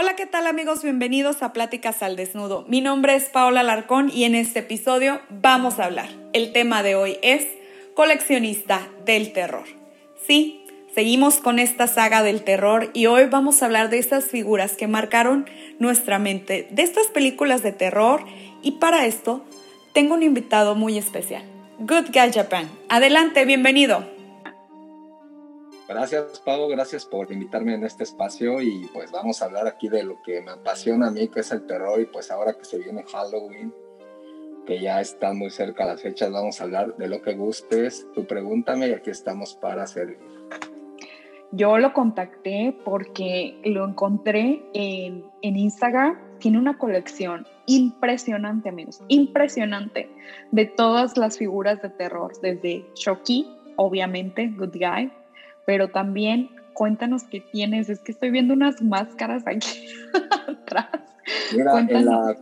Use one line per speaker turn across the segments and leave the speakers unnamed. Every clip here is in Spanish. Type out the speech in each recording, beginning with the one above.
Hola, ¿qué tal amigos? Bienvenidos a Pláticas al Desnudo. Mi nombre es Paola Larcón y en este episodio vamos a hablar. El tema de hoy es coleccionista del terror. Sí, seguimos con esta saga del terror y hoy vamos a hablar de estas figuras que marcaron nuestra mente, de estas películas de terror y para esto tengo un invitado muy especial. Good Guy Japan. Adelante, bienvenido.
Gracias, Pau, gracias por invitarme en este espacio y pues vamos a hablar aquí de lo que me apasiona a mí, que es el terror y pues ahora que se viene Halloween, que ya están muy cerca las fechas, vamos a hablar de lo que gustes. Tú pregúntame y aquí estamos para servir.
Yo lo contacté porque lo encontré en, en Instagram. Tiene una colección impresionante, amigos, impresionante, de todas las figuras de terror, desde Chucky, obviamente, Good Guy, pero también cuéntanos qué tienes. Es que estoy viendo unas máscaras aquí atrás.
Mira, en la,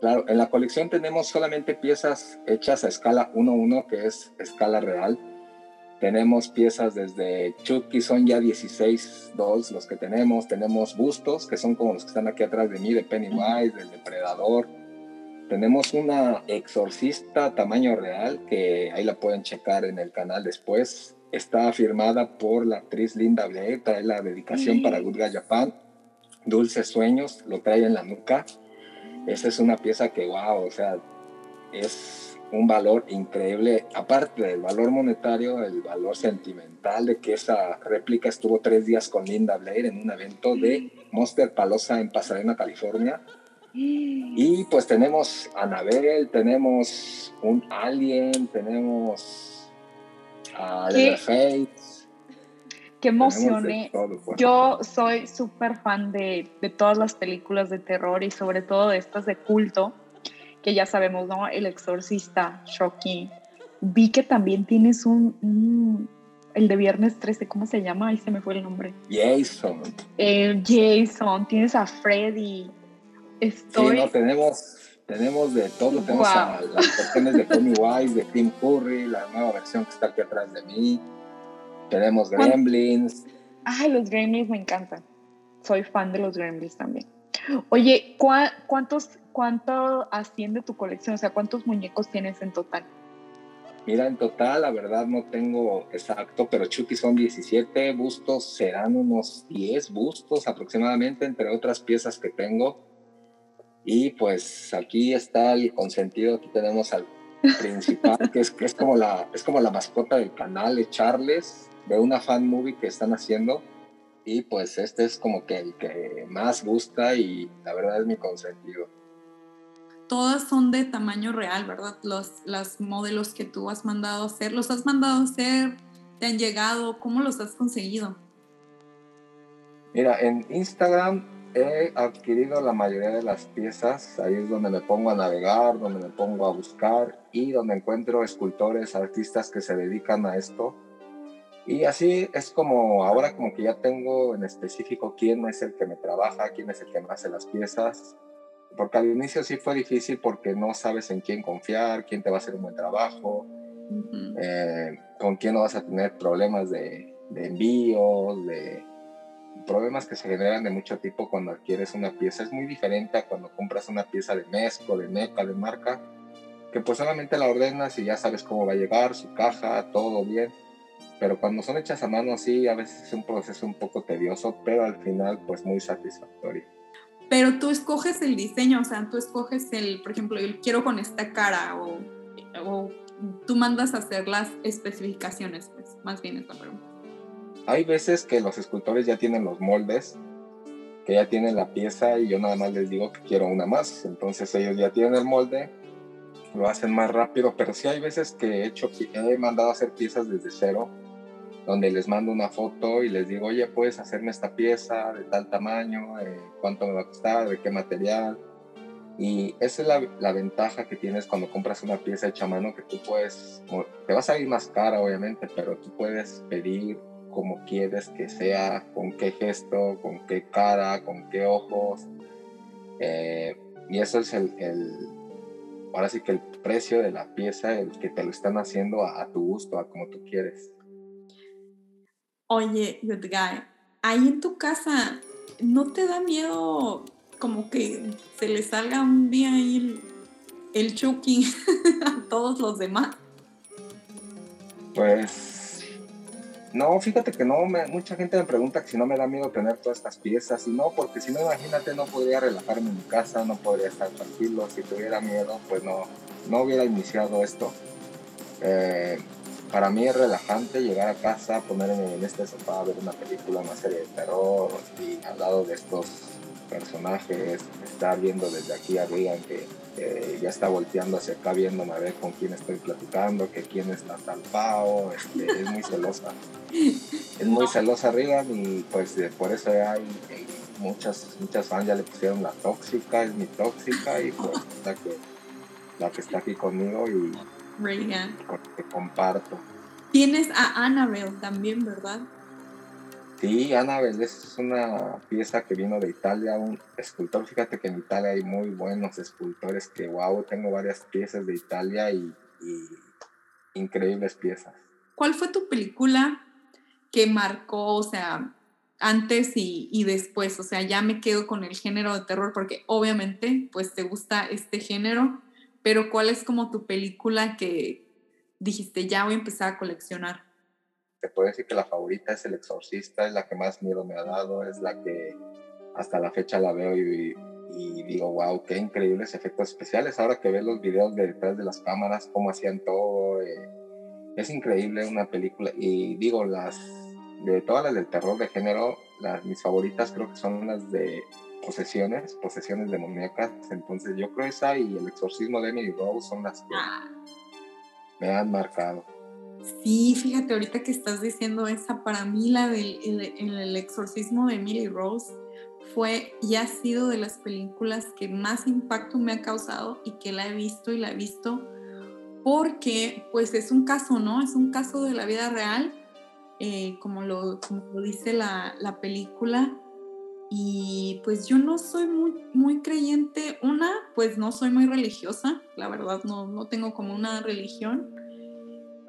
claro, en la colección tenemos solamente piezas hechas a escala 1-1, que es escala real. Tenemos piezas desde Chucky, son ya 16 dolls los que tenemos. Tenemos bustos, que son como los que están aquí atrás de mí, de Pennywise, del Depredador. Tenemos una exorcista tamaño real, que ahí la pueden checar en el canal después está firmada por la actriz Linda Blair, trae la dedicación para Good Guy Japan, Dulces Sueños, lo trae en la nuca. Esa es una pieza que, wow, o sea, es un valor increíble, aparte del valor monetario, el valor sentimental de que esa réplica estuvo tres días con Linda Blair en un evento de Monster Palosa en Pasadena, California. Y pues tenemos Annabelle, tenemos un Alien, tenemos qué,
qué emoción. Pues. Yo soy súper fan de, de, todas las películas de terror y sobre todo de estas de culto, que ya sabemos, ¿no? El exorcista, Shocky. Vi que también tienes un, el de viernes 13, ¿cómo se llama? Ahí se me fue el nombre.
Jason.
El Jason, tienes a Freddy.
Estoy... Sí, no, tenemos tenemos de todo, tenemos las versiones de Pennywise, de Tim Curry, la nueva versión que está aquí atrás de mí. Tenemos Gremlins.
Ay, los Gremlins me encantan. Soy fan de los Gremlins también. Oye, ¿cuántos, ¿cuánto asciende tu colección? O sea, ¿cuántos muñecos tienes en total?
Mira, en total, la verdad no tengo exacto, pero Chucky son 17 bustos, serán unos 10 bustos aproximadamente, entre otras piezas que tengo y pues aquí está el consentido, aquí tenemos al principal, que es, que es, como la, es como la mascota del canal de Charles, de una fan movie que están haciendo. Y pues este es como que el que más gusta y la verdad es mi consentido.
Todas son de tamaño real, ¿verdad? Los las modelos que tú has mandado hacer, ¿los has mandado hacer? ¿Te han llegado? ¿Cómo los has conseguido?
Mira, en Instagram he adquirido la mayoría de las piezas, ahí es donde me pongo a navegar, donde me pongo a buscar y donde encuentro escultores, artistas que se dedican a esto. Y así es como ahora como que ya tengo en específico quién es el que me trabaja, quién es el que me hace las piezas. Porque al inicio sí fue difícil porque no sabes en quién confiar, quién te va a hacer un buen trabajo, eh, con quién no vas a tener problemas de, de envíos, de, problemas que se generan de mucho tipo cuando adquieres una pieza. Es muy diferente a cuando compras una pieza de Mesco, de NECA, de marca, que pues solamente la ordenas y ya sabes cómo va a llegar, su caja, todo bien. Pero cuando son hechas a mano así, a veces es un proceso un poco tedioso, pero al final pues muy satisfactorio.
Pero tú escoges el diseño, o sea, tú escoges el, por ejemplo, yo quiero con esta cara o, o tú mandas a hacer las especificaciones, pues más bien es la pregunta
hay veces que los escultores ya tienen los moldes, que ya tienen la pieza y yo nada más les digo que quiero una más. Entonces ellos ya tienen el molde, lo hacen más rápido, pero sí hay veces que he, hecho, he mandado a hacer piezas desde cero, donde les mando una foto y les digo, oye, puedes hacerme esta pieza de tal tamaño, eh, cuánto me va a costar, de qué material. Y esa es la, la, ventaja que tienes cuando compras una pieza hecha a mano, que tú puedes, te va a salir más cara obviamente, pero tú puedes pedir como quieres que sea, con qué gesto, con qué cara, con qué ojos. Eh, y eso es el, el, ahora sí que el precio de la pieza, el que te lo están haciendo a, a tu gusto, a como tú quieres.
Oye, Good Guy, ahí en tu casa, ¿no te da miedo como que se le salga un día ahí el, el Chucky a todos los demás?
Pues no, fíjate que no, mucha gente me pregunta si no me da miedo tener todas estas piezas y no, porque si no, imagínate, no podría relajarme en mi casa, no podría estar tranquilo, si tuviera miedo, pues no, no hubiera iniciado esto. Eh, para mí es relajante llegar a casa, ponerme en este sofá, ver una película, una serie de terror y al lado de estos personajes, estar viendo desde aquí arriba que, ya está volteando hacia acá viéndome a ver con quién estoy platicando, que quién está talpao, este, es muy celosa. Es muy celosa Regan y pues por eso hay, muchas, muchas fans ya le pusieron la tóxica, es mi tóxica y pues la que, la que está aquí conmigo y
Reagan.
Que comparto.
Tienes a Annabelle también, ¿verdad?
Sí, Annabelle es una pieza que vino de Italia, un escultor. Fíjate que en Italia hay muy buenos escultores que, wow, tengo varias piezas de Italia y, increíbles piezas.
¿Cuál fue tu película que marcó, o sea, antes y, y, después? O sea, ya me quedo con el género de terror porque obviamente, pues te gusta este género, pero ¿cuál es como tu película que dijiste, ya voy a empezar a coleccionar?
Te puedo decir que la favorita es El Exorcista, es la que más miedo me ha dado, es la que hasta la fecha la veo y, digo, wow, qué increíbles efectos especiales. Ahora que ves los videos de detrás de las cámaras, cómo hacían todo, eh, es increíble una película. Y digo, las de todas las del terror de género, las, mis favoritas creo que son las de posesiones, posesiones demoníacas. Entonces yo creo esa y el exorcismo de Emily Rose son las que ah. me han marcado.
Sí, fíjate, ahorita que estás diciendo esa, para mí la del el, exorcismo de Emily Rose fue y ha sido de las películas que más impacto me ha causado y que la he visto y la he visto porque pues es un caso, ¿no? Es un caso de la vida real, eh, como, lo, como lo dice la, la película, y pues yo no soy muy, muy creyente. Una, pues no soy muy religiosa, la verdad no, no tengo como una religión,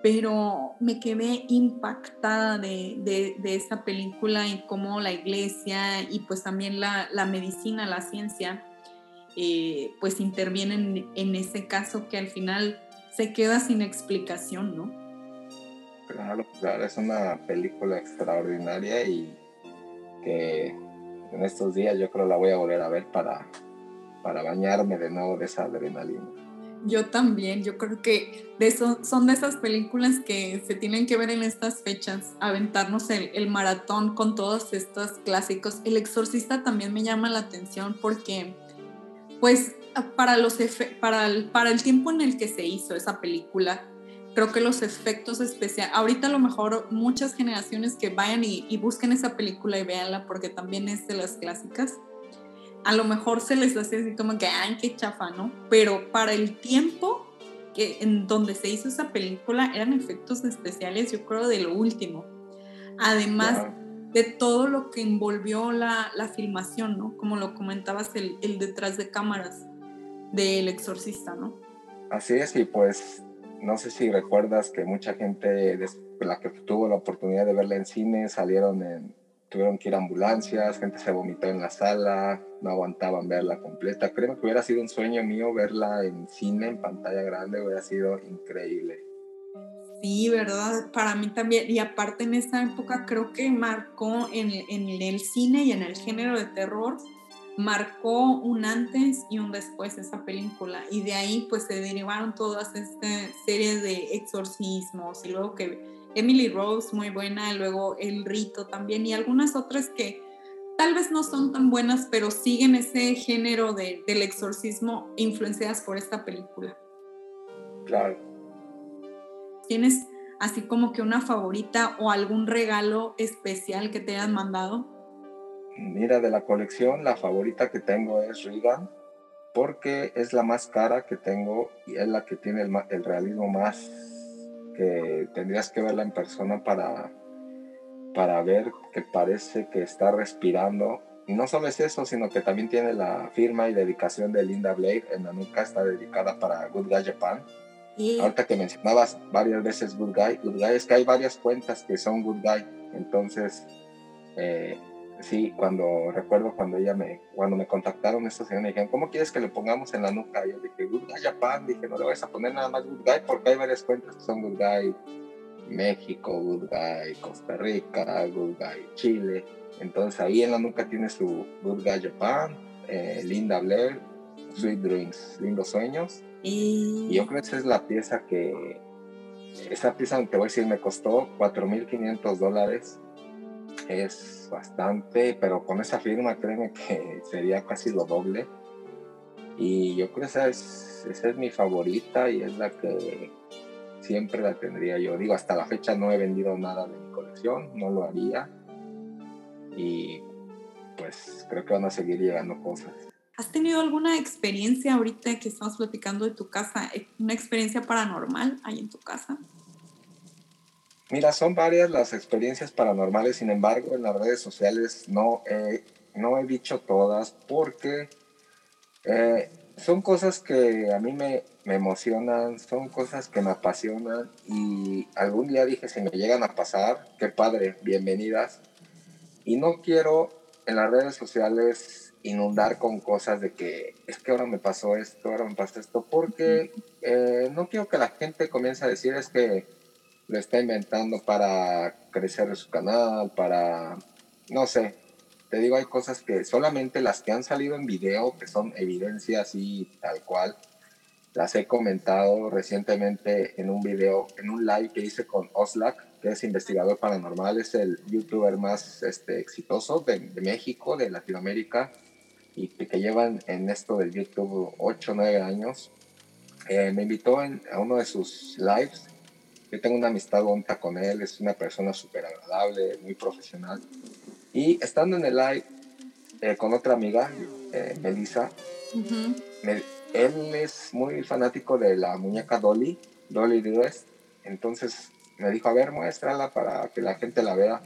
pero me quedé impactada de, de, de película y cómo la iglesia y pues también la, la medicina, la ciencia, eh, pues intervienen en ese caso que al final se queda sin explicación, ¿no?
Claro, es una película extraordinaria y que en estos días yo creo la voy a volver a ver para, para bañarme de nuevo de esa adrenalina.
Yo también, yo creo que son de esas películas que se tienen que ver en estas fechas, aventarnos el, el maratón con todos estos clásicos. El exorcista también me llama la atención porque, pues, para, los para, el, para el tiempo en el que se hizo esa película, creo que los efectos especiales, ahorita a lo mejor muchas generaciones que vayan y, busquen esa película y véanla porque también es de las clásicas, a lo mejor se les hace así como que, ay, qué chafa, ¿no? Pero para el tiempo que, en donde se hizo esa película eran efectos especiales, yo creo, de lo último. Además de todo lo que envolvió la, la, filmación, ¿no? Como lo comentabas, el, el detrás de cámaras del exorcista, ¿no?
Así es, y pues no sé si recuerdas que mucha gente, la que tuvo la oportunidad de verla en cine, salieron en, tuvieron que ir a ambulancias, gente se vomitó en la sala, no aguantaban verla completa. Creo que hubiera sido un sueño mío verla en cine, en pantalla grande, hubiera sido increíble.
Sí, ¿verdad? Para mí también. Y aparte en esa época creo que marcó en, en el cine y en el género de terror marcó un antes y un después esa película y de ahí pues se derivaron todas estas series de exorcismos y luego que Emily Rose muy buena, luego El Rito también y algunas otras que tal vez no son tan buenas pero siguen ese género de, del exorcismo influenciadas por esta película.
Claro.
¿Tienes así como que una favorita o algún regalo especial que te hayan mandado?
Mira, de la colección, la favorita que tengo es Regan. porque es la más cara que tengo y es la que tiene el, el realismo más que tendrías que verla en persona para, para ver que parece que está respirando. Y no solo es eso, sino que también tiene la firma y dedicación de Linda Blade en la nuca, está dedicada para Good Guy Japan. Y... Ahorita que mencionabas varias veces Good Guy, Good Guy es que hay varias cuentas que son Good Guy, entonces eh, sí, cuando recuerdo cuando ella me, cuando me contactaron estos señores me dijeron, ¿cómo quieres que le pongamos en la nuca? yo dije, Good Guy Japan, dije, no le vas a poner nada más Good Guy porque hay varias cuentas que son Good Guy México, Good Guy Costa Rica, Good Guy Chile. Entonces ahí en la nuca tiene su Good Guy Japan, eh, Linda Blair, Sweet Dreams, Lindos Sueños. Y... y yo creo que esa es la pieza que, esa pieza, te voy a decir, me costó 4.500 dólares es bastante, pero con esa firma créeme que sería casi lo doble. Y yo creo que esa es, esa es mi favorita y es la que siempre la tendría yo. Digo, hasta la fecha no he vendido nada de mi colección, no lo haría. Y pues creo que van a seguir llegando cosas.
¿Has tenido alguna experiencia ahorita que estamos platicando de tu casa, una experiencia paranormal ahí en tu casa?
Mira, son varias las experiencias paranormales, sin embargo, en las redes sociales no he, no he dicho todas porque eh, son cosas que a mí me, me, emocionan, son cosas que me apasionan y algún día dije, si me llegan a pasar, qué padre, bienvenidas. Y no quiero en las redes sociales inundar con cosas de que es que ahora me pasó esto, ahora me pasó esto, porque eh, no quiero que la gente comience a decir es que lo está inventando para crecer su canal, para, no sé, te digo, hay cosas que solamente las que han salido en video, que son evidencias y tal cual, las he comentado recientemente en un video, en un live que hice con Oslak, que es investigador paranormal, es el youtuber más este, exitoso de, México, de Latinoamérica, y que llevan en esto del YouTube 8 o 9 años. Eh, me invitó a uno de sus lives yo tengo una amistad bonita con él, es una persona súper agradable, muy profesional. Y estando en el live eh, con otra amiga, eh, Melissa, él es muy fanático de la muñeca Dolly, Dolly Dress. Entonces me dijo, a ver, muéstrala para que la gente la vea.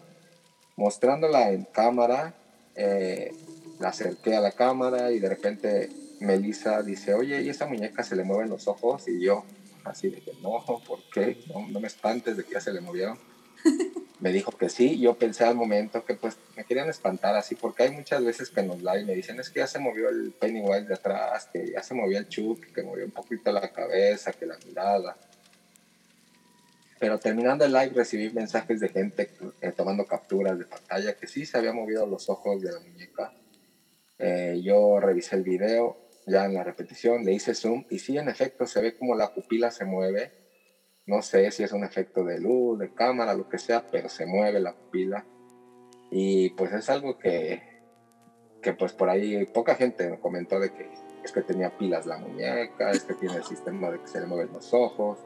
Mostrándola en cámara, eh, la acerqué a la cámara y de repente Melissa dice, oye, ¿y esa muñeca se le mueven los ojos? Y yo, así de que no, ¿por qué? No, me espantes de que ya se le movieron. me dijo que sí, yo pensé al momento que pues me querían espantar así, porque hay muchas veces que nos live me dicen es que ya se movió el Pennywise de atrás, que ya se movió el Chuck, que movió un poquito la cabeza, que la mirada. Pero terminando el live recibí mensajes de gente eh, tomando capturas de pantalla que sí se había movido los ojos de la muñeca. Eh, yo revisé el video ya en la repetición, le hice zoom y sí, en efecto, se ve como la pupila se mueve. No sé si es un efecto de luz, de cámara, lo que sea, pero se mueve la pupila. Y pues es algo que, que pues por ahí poca gente me comentó de que es que tenía pilas la muñeca, es que tiene el sistema de que se le mueven los ojos,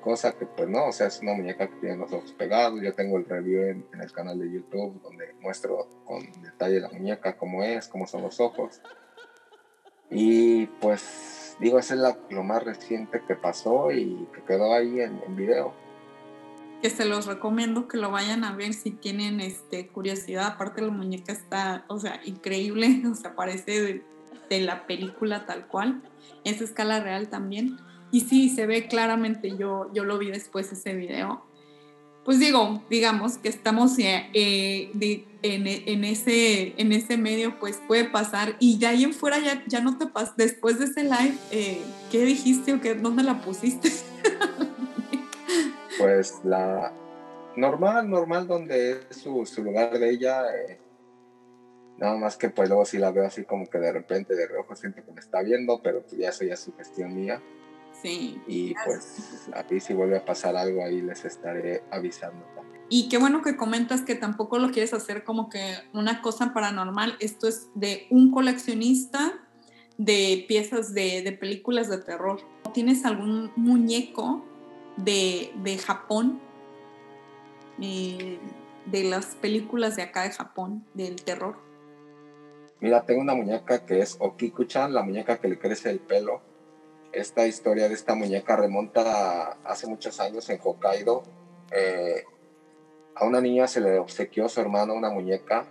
cosa que pues no, o sea, es una muñeca que tiene los ojos pegados. Yo tengo el review en, en el canal de YouTube donde muestro con detalle la muñeca, cómo es, cómo son los ojos. Y pues digo, ese es lo más reciente que pasó y que quedó ahí en, video.
Que se los recomiendo que lo vayan a ver si tienen este, curiosidad. Aparte la muñeca está, o sea, increíble, o sea, parece de, de la película tal cual. Es escala real también. Y sí, se ve claramente, yo, yo lo vi después ese video pues digo, digamos que estamos eh, eh, en, ese, en ese medio, pues puede pasar. Y de ahí en fuera ya, ya no te pasa. Después de ese live, eh, ¿qué dijiste o qué, dónde la pusiste?
pues la normal, normal, donde es su, lugar de ella. nada más que pues luego sí la veo así como que de repente de reojo siento que me está viendo, pero pues ya eso ya es su gestión mía. Y pues a ti si vuelve a pasar algo ahí les estaré avisando también.
Y qué bueno que comentas que tampoco lo quieres hacer como que una cosa paranormal. Esto es de un coleccionista de piezas de, películas de terror. ¿Tienes algún muñeco de, Japón? Eh, de las películas de acá de Japón, del terror.
Mira, tengo una muñeca que es Okiku-chan, la muñeca que le crece el pelo. Esta historia de esta muñeca remonta hace muchos años en Hokkaido. Eh, a una niña se le obsequió a su hermano una muñeca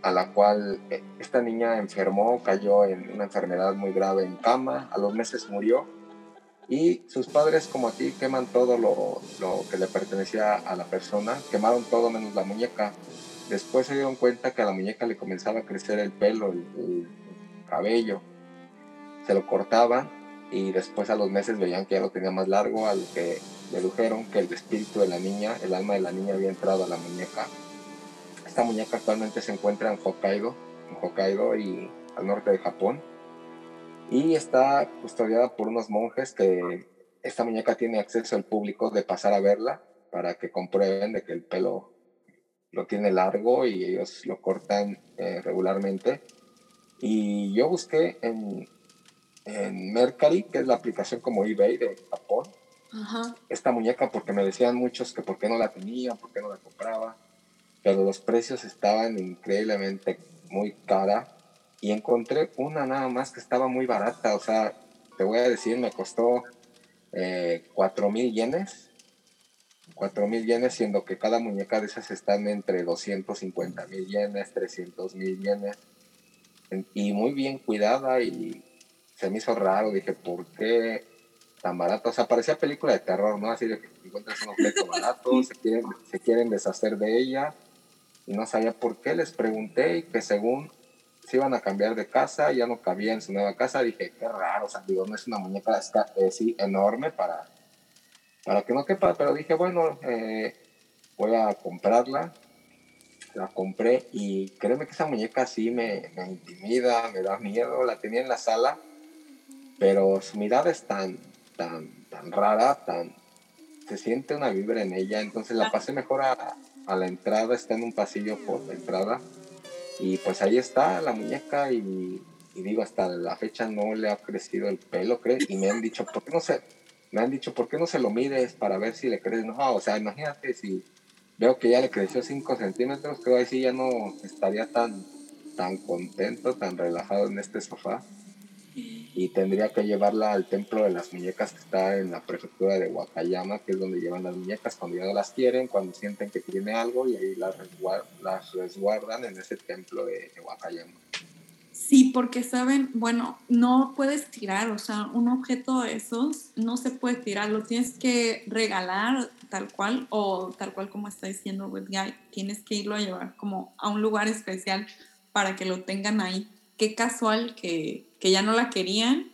a la cual eh, esta niña enfermó, cayó en una enfermedad muy grave en cama, a los meses murió y sus padres como aquí queman todo lo, lo, que le pertenecía a la persona, quemaron todo menos la muñeca. Después se dieron cuenta que a la muñeca le comenzaba a crecer el pelo, el, el cabello, se lo cortaban y después a los meses veían que ya lo tenía más largo, al que dedujeron que el espíritu de la niña, el alma de la niña había entrado a la muñeca. Esta muñeca actualmente se encuentra en Hokkaido, en Hokkaido y al norte de Japón. Y está custodiada por unos monjes que esta muñeca tiene acceso al público de pasar a verla para que comprueben de que el pelo lo tiene largo y ellos lo cortan eh, regularmente. Y yo busqué en, en Mercari, que es la aplicación como eBay de Japón, esta muñeca porque me decían muchos que por qué no la tenía, por qué no la compraba, pero los precios estaban increíblemente muy cara y encontré una nada más que estaba muy barata, o sea, te voy a decir, me costó eh, 4 mil yenes, 4 mil yenes, siendo que cada muñeca de esas están entre 250 mil yenes, 300 mil yenes, y muy bien cuidada y se me hizo raro, dije, ¿por qué tan barato. O sea, parecía película de terror, ¿no? Así de que encuentras un objeto barato, se quieren, se quieren deshacer de ella y no sabía por qué. Les pregunté y que según se iban a cambiar de casa, ya no cabía en su nueva casa. Dije, qué raro, o sea, digo, no es una muñeca eh, sí, enorme para, para que no quepa, pero dije, bueno, eh, voy a comprarla. La compré y créeme que esa muñeca sí me, me intimida, me da miedo. La tenía en la sala, pero su mirada es tan, tan, tan rara, tan, se siente una vibra en ella, entonces la pasé mejor a, a, la entrada, está en un pasillo por la entrada, y pues ahí está la muñeca y, y digo, hasta la fecha no le ha crecido el pelo, creo, y me han dicho, ¿por qué no se, me han dicho, ¿por qué no se lo mides para ver si le crece? No, o sea, imagínate si veo que ya le creció 5 centímetros, creo ahí sí ya no estaría tan, tan contento, tan relajado en este sofá y tendría que llevarla al templo de las muñecas que está en la prefectura de Wakayama, que es donde llevan las muñecas cuando ya no las quieren, cuando sienten que tiene algo y ahí las, las resguardan en ese templo de, Wakayama.
Sí, porque saben, bueno, no puedes tirar, o sea, un objeto de esos no se puede tirar, lo tienes que regalar tal cual o tal cual como está diciendo With Guy, tienes que irlo a llevar como a un lugar especial para que lo tengan ahí. Qué casual que, que ya no la querían,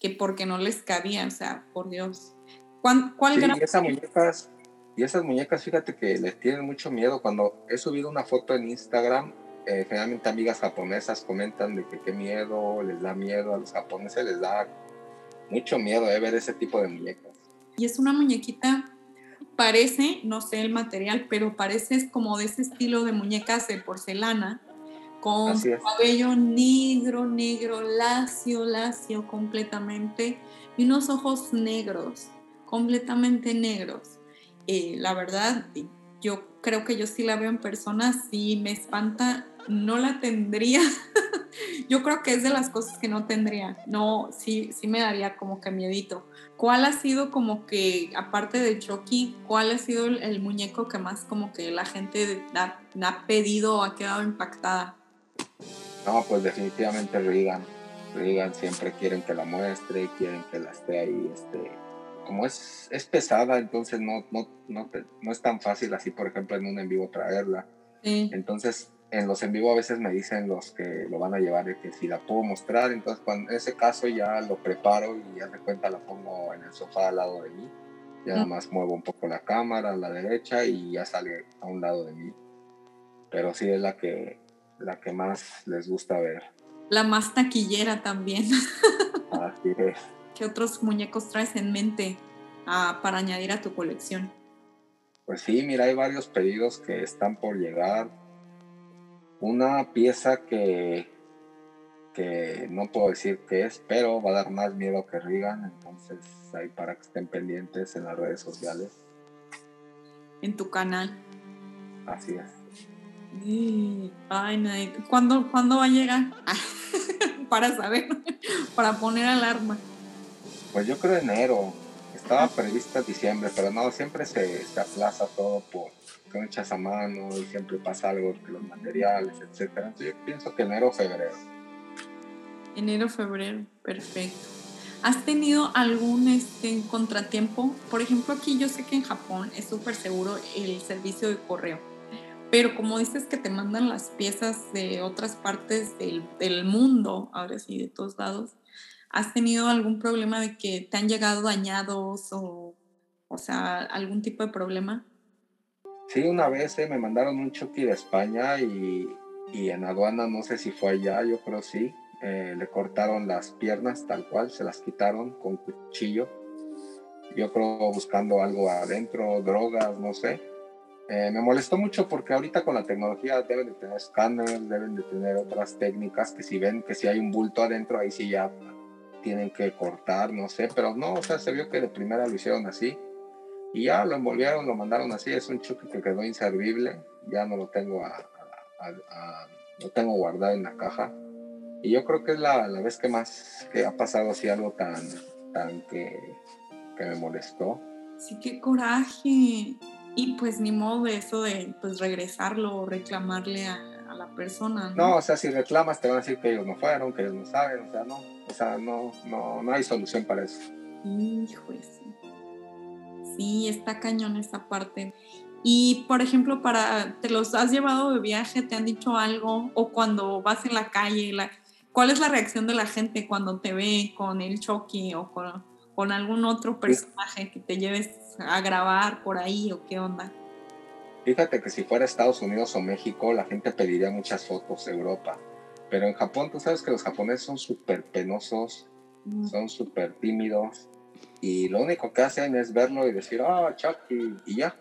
que porque no les cabía, o sea, por Dios. ¿Cuál, cuál
sí, y esas muñecas, y esas muñecas, fíjate que les tienen mucho miedo. Cuando he subido una foto en Instagram, eh, generalmente amigas japonesas comentan de que qué miedo, les da miedo, a los japoneses les da mucho miedo de ver ese tipo de muñecas.
Y es una muñequita, parece, no sé el material, pero parece como de ese estilo de muñecas de porcelana, con cabello negro, negro, lacio, lacio completamente, y unos ojos negros, completamente negros. Eh, la verdad, yo creo que yo sí la veo en persona, si me espanta, no la tendría. yo creo que es de las cosas que no tendría. No, sí, sí me daría como que miedito. ¿Cuál ha sido como que, aparte de Chucky, cuál ha sido el, muñeco que más como que la gente ha pedido o ha quedado impactada?
No, pues definitivamente Regan. Regan siempre quieren que la muestre, quieren que la esté ahí, este, como es, es pesada, entonces no, no, no, no, es tan fácil así, por ejemplo, en un en vivo traerla. Entonces, en los en vivo a veces me dicen los que lo van a llevar que si la puedo mostrar, entonces cuando, en ese caso ya lo preparo y ya de cuenta la pongo en el sofá al lado de mí. Ya nada más muevo un poco la cámara a la derecha y ya sale a un lado de mí. Pero sí es la que la que más les gusta ver.
La más taquillera también.
Así es.
¿Qué otros muñecos traes en mente ah, para añadir a tu colección?
Pues sí, mira, hay varios pedidos que están por llegar. Una pieza que, que no puedo decir qué es, pero va a dar más miedo que Regan, entonces ahí para que estén pendientes en las redes sociales.
En tu canal.
Así es.
Ay, ¿Cuándo, ¿Cuándo va a llegar? para saber, para poner alarma.
Pues yo creo enero. Estaba prevista diciembre, pero no, siempre se, se aplaza todo por echas a mano y siempre pasa algo que los materiales, etcétera. Entonces yo pienso que enero o febrero.
Enero, febrero, perfecto. ¿Has tenido algún este, contratiempo? Por ejemplo, aquí yo sé que en Japón es súper seguro el servicio de correo, pero como dices que te mandan las piezas de otras partes del, mundo, ahora sí, de todos lados, ¿has tenido algún problema de que te han llegado dañados o, o sea, algún tipo de problema?
Sí, una vez eh, me mandaron un Chucky de España y, y en aduana, no sé si fue allá, yo creo sí, eh, le cortaron las piernas tal cual, se las quitaron con cuchillo. Yo creo buscando algo adentro, drogas, no sé. Eh, me molestó mucho porque ahorita con la tecnología deben de tener escáneres, deben de tener otras técnicas que si ven que si hay un bulto adentro, ahí sí ya tienen que cortar, no sé, pero no, o sea, se vio que de primera lo hicieron así y ya lo envolvieron, lo mandaron así, es un chuque que quedó inservible, ya no lo tengo a, lo tengo guardado en la caja y yo creo que es la, la, vez que más que ha pasado así algo tan, tan que, que me molestó.
Sí, qué coraje. Y pues ni modo de eso de pues regresarlo o reclamarle a, a, la persona. ¿no?
¿no? o sea, si reclamas te van a decir que ellos no fueron, que ellos no saben, o sea, no, o sea, no, no, no hay solución para eso.
Hijo, sí. Sí, está cañón esa parte. Y, por ejemplo, para, ¿te los has llevado de viaje? ¿Te han dicho algo? O cuando vas en la calle, la, ¿Cuál es la reacción de la gente cuando te ve con el Chucky o con, con algún otro personaje que te lleves a grabar por ahí o qué onda?
Fíjate que si fuera Estados Unidos o México, la gente pediría muchas fotos de Europa. Pero en Japón, tú sabes que los japoneses son súper penosos, mm. son súper tímidos. Y lo único que hacen es verlo y decir, ah, oh, Chucky, y ya.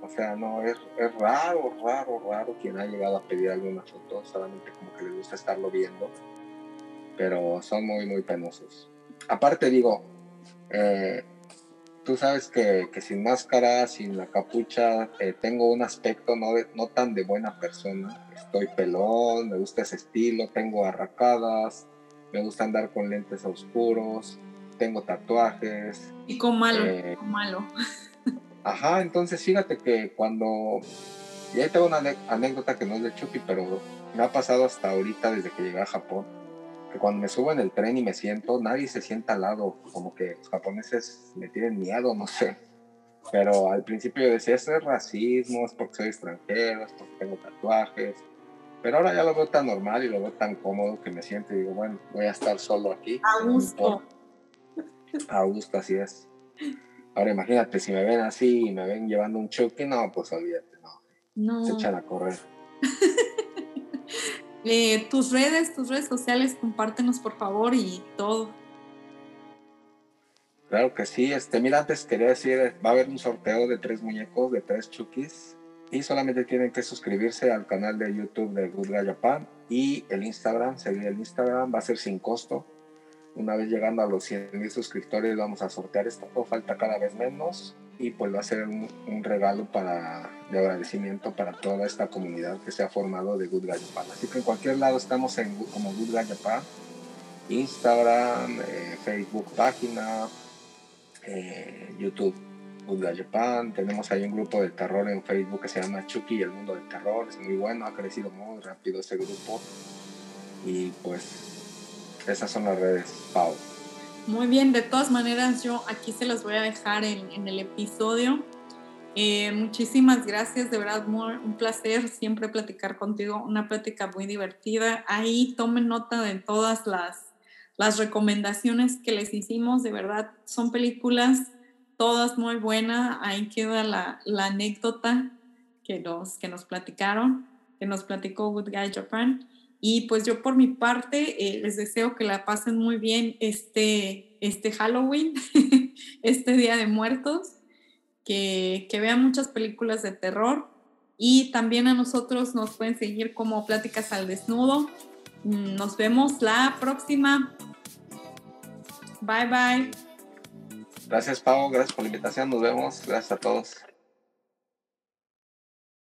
O sea, no, es, es raro, raro, raro quien ha llegado a pedir alguna foto, solamente como que les gusta estarlo viendo pero son muy, muy penosos. Aparte digo, eh, tú sabes que, que, sin máscara, sin la capucha, eh, tengo un aspecto no, no tan de buena persona. Estoy pelón, me gusta ese estilo, tengo arracadas, me gusta andar con lentes oscuros, tengo tatuajes.
Y con malo, eh, con malo.
Ajá, entonces fíjate que cuando... Y ahí tengo una anécdota que no es de Chucky, pero me ha pasado hasta ahorita desde que llegué a Japón que cuando me subo en el tren y me siento, nadie se sienta al lado, como que los japoneses me tienen miedo, no sé. Pero al principio yo decía, eso es racismo, es porque soy extranjero, es porque tengo tatuajes. Pero ahora ya lo veo tan normal y lo veo tan cómodo que me siento y digo, bueno, voy a estar solo aquí.
A gusto.
A gusto, así es. Ahora imagínate, si me ven así y me ven llevando un choque, no, pues olvídate, no.
No.
Se echan a correr.
Eh, tus redes, tus redes sociales, compártenos por favor y todo.
Claro que sí. Este, mira, antes quería decir, va a haber un sorteo de tres muñecos, de tres chukis. Y solamente tienen que suscribirse al canal de YouTube de Good Guy Japan y el Instagram, seguir el Instagram, va a ser sin costo. Una vez llegando a los 100 mil suscriptores vamos a sortear esto, falta cada vez menos y pues va a ser un, un, regalo para, de agradecimiento para toda esta comunidad que se ha formado de Good Guy Japan. Así que en cualquier lado estamos en, como Good Guy Japan, Instagram, eh, Facebook página, eh, YouTube Good Guy Japan. Tenemos ahí un grupo de terror en Facebook que se llama Chucky el mundo del terror. Es muy bueno, ha crecido muy rápido ese grupo. Y pues esas son las redes, Pau.
Muy bien, de todas maneras yo aquí se los voy a dejar en, en el episodio. Eh, muchísimas gracias, de verdad, un placer siempre platicar contigo, una plática muy divertida. Ahí tomen nota de todas las, las recomendaciones que les hicimos, de verdad, son películas todas muy buenas. Ahí queda la, la anécdota que nos, que nos platicaron, que nos platicó Good Guy Japan. Y pues yo por mi parte eh, les deseo que la pasen muy bien este, este Halloween, este Día de Muertos, que, que vean muchas películas de terror y también a nosotros nos pueden seguir como Pláticas al Desnudo. Nos vemos la próxima. Bye bye.
Gracias Pau, gracias por la invitación, nos vemos, gracias a todos.